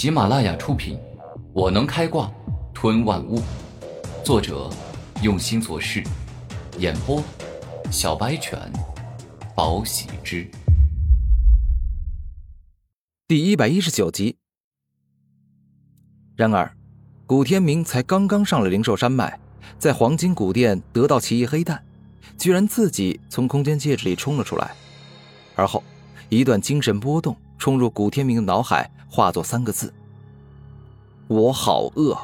喜马拉雅出品，《我能开挂吞万物》，作者用心做事，演播小白犬，宝喜之，第一百一十九集。然而，古天明才刚刚上了灵兽山脉，在黄金古殿得到奇异黑蛋，居然自己从空间戒指里冲了出来，而后一段精神波动冲入古天明的脑海。化作三个字：“我好饿。”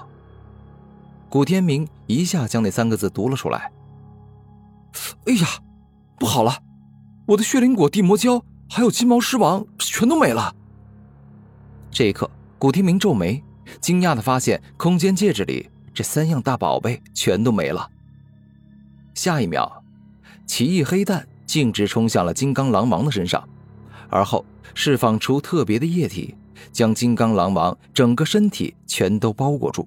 古天明一下将那三个字读了出来。哎呀，不好了！我的血灵果、地魔胶还有金毛狮王全都没了。这一刻，古天明皱眉，惊讶的发现空间戒指里这三样大宝贝全都没了。下一秒，奇异黑蛋径直冲向了金刚狼王的身上，而后释放出特别的液体。将金刚狼王整个身体全都包裹住，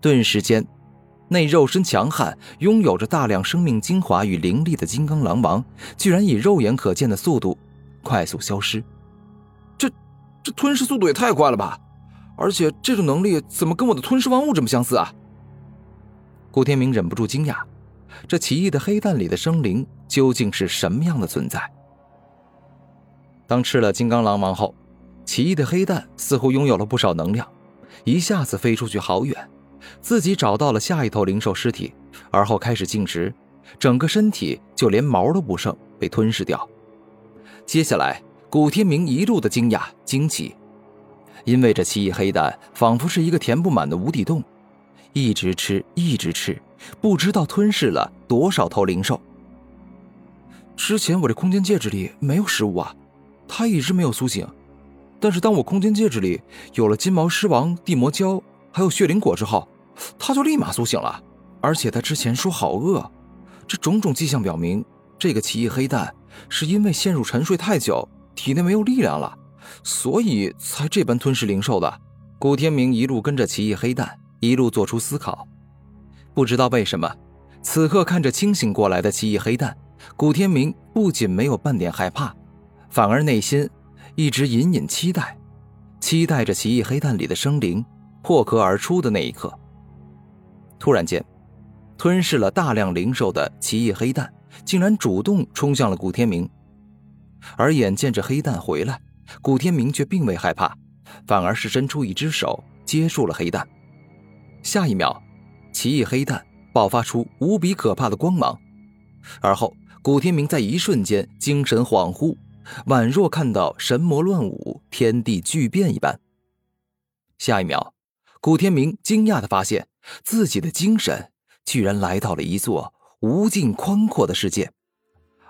顿时间，那肉身强悍、拥有着大量生命精华与灵力的金刚狼王，居然以肉眼可见的速度快速消失。这，这吞噬速度也太快了吧！而且这种能力怎么跟我的吞噬万物这么相似啊？顾天明忍不住惊讶，这奇异的黑蛋里的生灵究竟是什么样的存在？当吃了金刚狼王后。奇异的黑蛋似乎拥有了不少能量，一下子飞出去好远，自己找到了下一头灵兽尸体，而后开始进食，整个身体就连毛都不剩，被吞噬掉。接下来，古天明一路的惊讶惊奇，因为这奇异黑蛋仿佛是一个填不满的无底洞，一直吃，一直吃，不知道吞噬了多少头灵兽。之前我这空间戒指里没有食物啊，他一直没有苏醒。但是当我空间戒指里有了金毛狮王、地魔胶，还有血灵果之后，他就立马苏醒了。而且他之前说好饿，这种种迹象表明，这个奇异黑蛋是因为陷入沉睡太久，体内没有力量了，所以才这般吞噬灵兽的。古天明一路跟着奇异黑蛋，一路做出思考。不知道为什么，此刻看着清醒过来的奇异黑蛋，古天明不仅没有半点害怕，反而内心。一直隐隐期待，期待着奇异黑蛋里的生灵破壳而出的那一刻。突然间，吞噬了大量灵兽的奇异黑蛋竟然主动冲向了古天明，而眼见着黑蛋回来，古天明却并未害怕，反而是伸出一只手接住了黑蛋。下一秒，奇异黑蛋爆发出无比可怕的光芒，而后古天明在一瞬间精神恍惚。宛若看到神魔乱舞、天地巨变一般。下一秒，古天明惊讶的发现自己的精神居然来到了一座无尽宽阔的世界，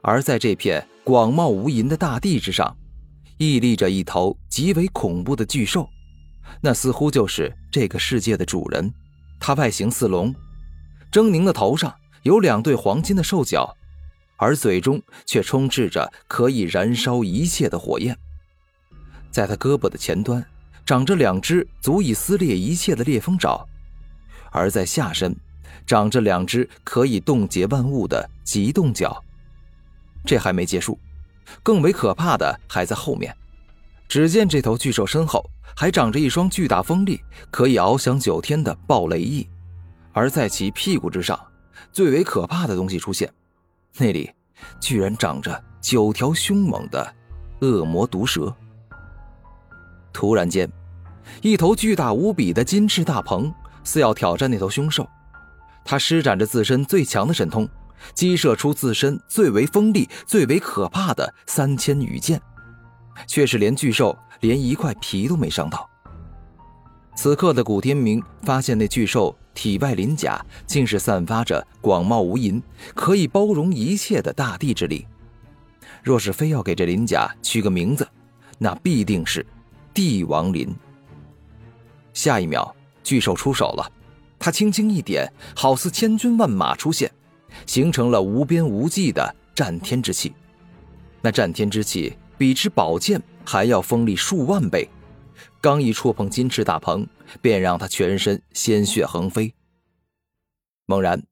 而在这片广袤无垠的大地之上，屹立着一头极为恐怖的巨兽，那似乎就是这个世界的主人。它外形似龙，狰狞的头上有两对黄金的兽角。而嘴中却充斥着可以燃烧一切的火焰，在他胳膊的前端长着两只足以撕裂一切的裂风爪，而在下身长着两只可以冻结万物的极冻脚。这还没结束，更为可怕的还在后面。只见这头巨兽身后还长着一双巨大锋利、可以翱翔九天的暴雷翼，而在其屁股之上，最为可怕的东西出现。那里居然长着九条凶猛的恶魔毒蛇。突然间，一头巨大无比的金翅大鹏似要挑战那头凶兽，它施展着自身最强的神通，激射出自身最为锋利、最为可怕的三千羽箭，却是连巨兽连一块皮都没伤到。此刻的古天明发现那巨兽。体外鳞甲竟是散发着广袤无垠、可以包容一切的大地之力。若是非要给这鳞甲取个名字，那必定是帝王鳞。下一秒，巨兽出手了，他轻轻一点，好似千军万马出现，形成了无边无际的战天之气。那战天之气比之宝剑还要锋利数万倍。刚一触碰金翅大鹏，便让他全身鲜血横飞。猛然，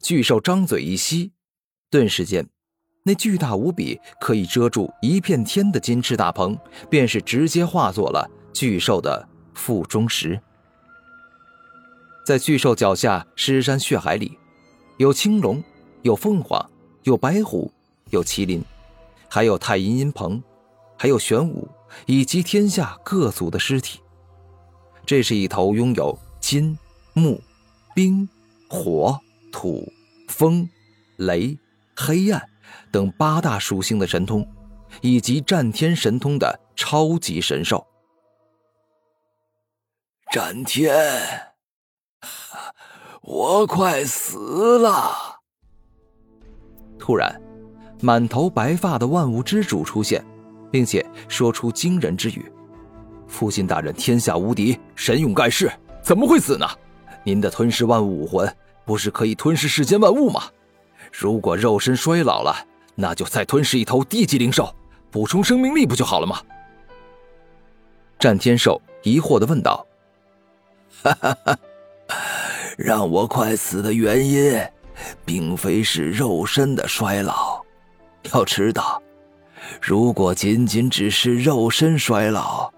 巨兽张嘴一吸，顿时间，那巨大无比、可以遮住一片天的金翅大鹏，便是直接化作了巨兽的腹中石。在巨兽脚下尸山血海里，有青龙，有凤凰，有白虎，有麒麟，还有太阴阴鹏，还有玄武，以及天下各族的尸体。这是一头拥有金、木、冰、火、土、风、雷、黑暗等八大属性的神通，以及战天神通的超级神兽。战天，我快死了！突然，满头白发的万物之主出现，并且说出惊人之语。父亲大人天下无敌，神勇盖世，怎么会死呢？您的吞噬万物武魂不是可以吞噬世间万物吗？如果肉身衰老了，那就再吞噬一头低级灵兽，补充生命力不就好了吗？战天兽疑惑的问道：“哈哈哈，让我快死的原因，并非是肉身的衰老。要知道，如果仅仅只是肉身衰老，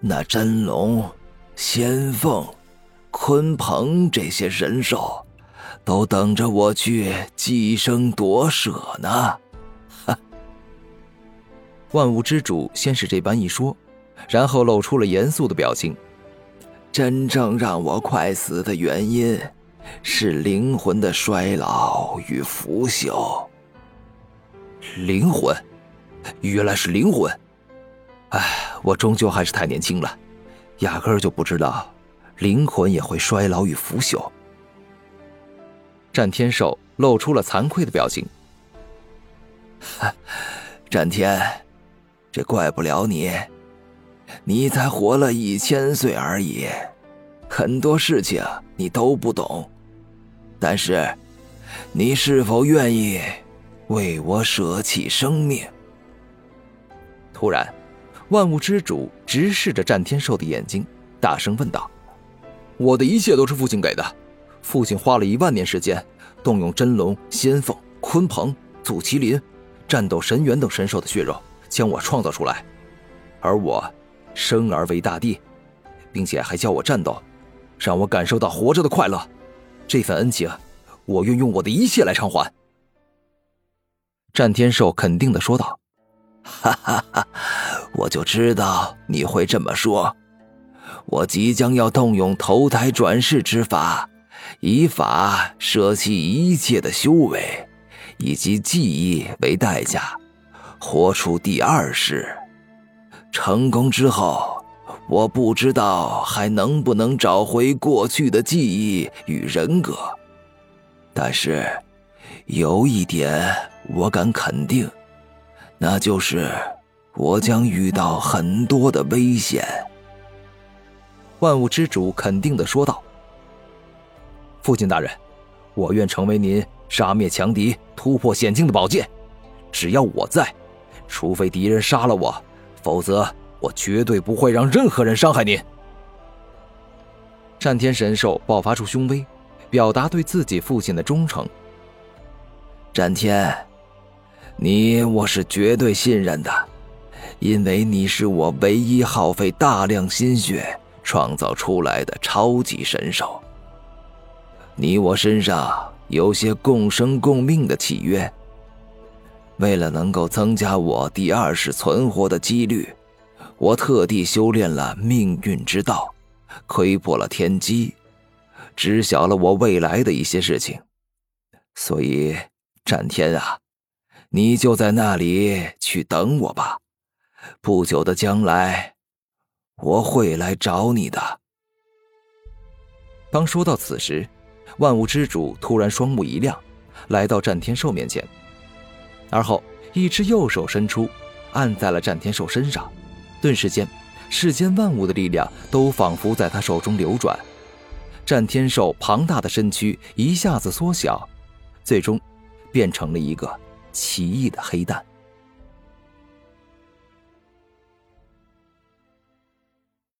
那真龙、仙凤、鲲鹏这些神兽，都等着我去寄生夺舍呢。哈！万物之主先是这般一说，然后露出了严肃的表情。真正让我快死的原因，是灵魂的衰老与腐朽。灵魂，原来是灵魂。唉。我终究还是太年轻了，压根就不知道，灵魂也会衰老与腐朽。战天兽露出了惭愧的表情。战天，这怪不了你，你才活了一千岁而已，很多事情你都不懂。但是，你是否愿意为我舍弃生命？突然。万物之主直视着战天兽的眼睛，大声问道：“我的一切都是父亲给的，父亲花了一万年时间，动用真龙、仙凤、鲲鹏、祖麒麟、战斗神猿等神兽的血肉，将我创造出来。而我，生而为大帝，并且还教我战斗，让我感受到活着的快乐。这份恩情，我愿用我的一切来偿还。”战天兽肯定的说道：“哈哈哈。”我就知道你会这么说。我即将要动用投胎转世之法，以法舍弃一切的修为以及记忆为代价，活出第二世。成功之后，我不知道还能不能找回过去的记忆与人格，但是有一点我敢肯定，那就是。我将遇到很多的危险。”万物之主肯定的说道。“父亲大人，我愿成为您杀灭强敌、突破险境的宝剑。只要我在，除非敌人杀了我，否则我绝对不会让任何人伤害您。”战天神兽爆发出凶威，表达对自己父亲的忠诚。战天，你我是绝对信任的。因为你是我唯一耗费大量心血创造出来的超级神兽，你我身上有些共生共命的契约。为了能够增加我第二世存活的几率，我特地修炼了命运之道，窥破了天机，知晓了我未来的一些事情。所以，战天啊，你就在那里去等我吧。不久的将来，我会来找你的。当说到此时，万物之主突然双目一亮，来到战天兽面前，而后一只右手伸出，按在了战天兽身上。顿时间，世间万物的力量都仿佛在他手中流转，战天兽庞大的身躯一下子缩小，最终变成了一个奇异的黑蛋。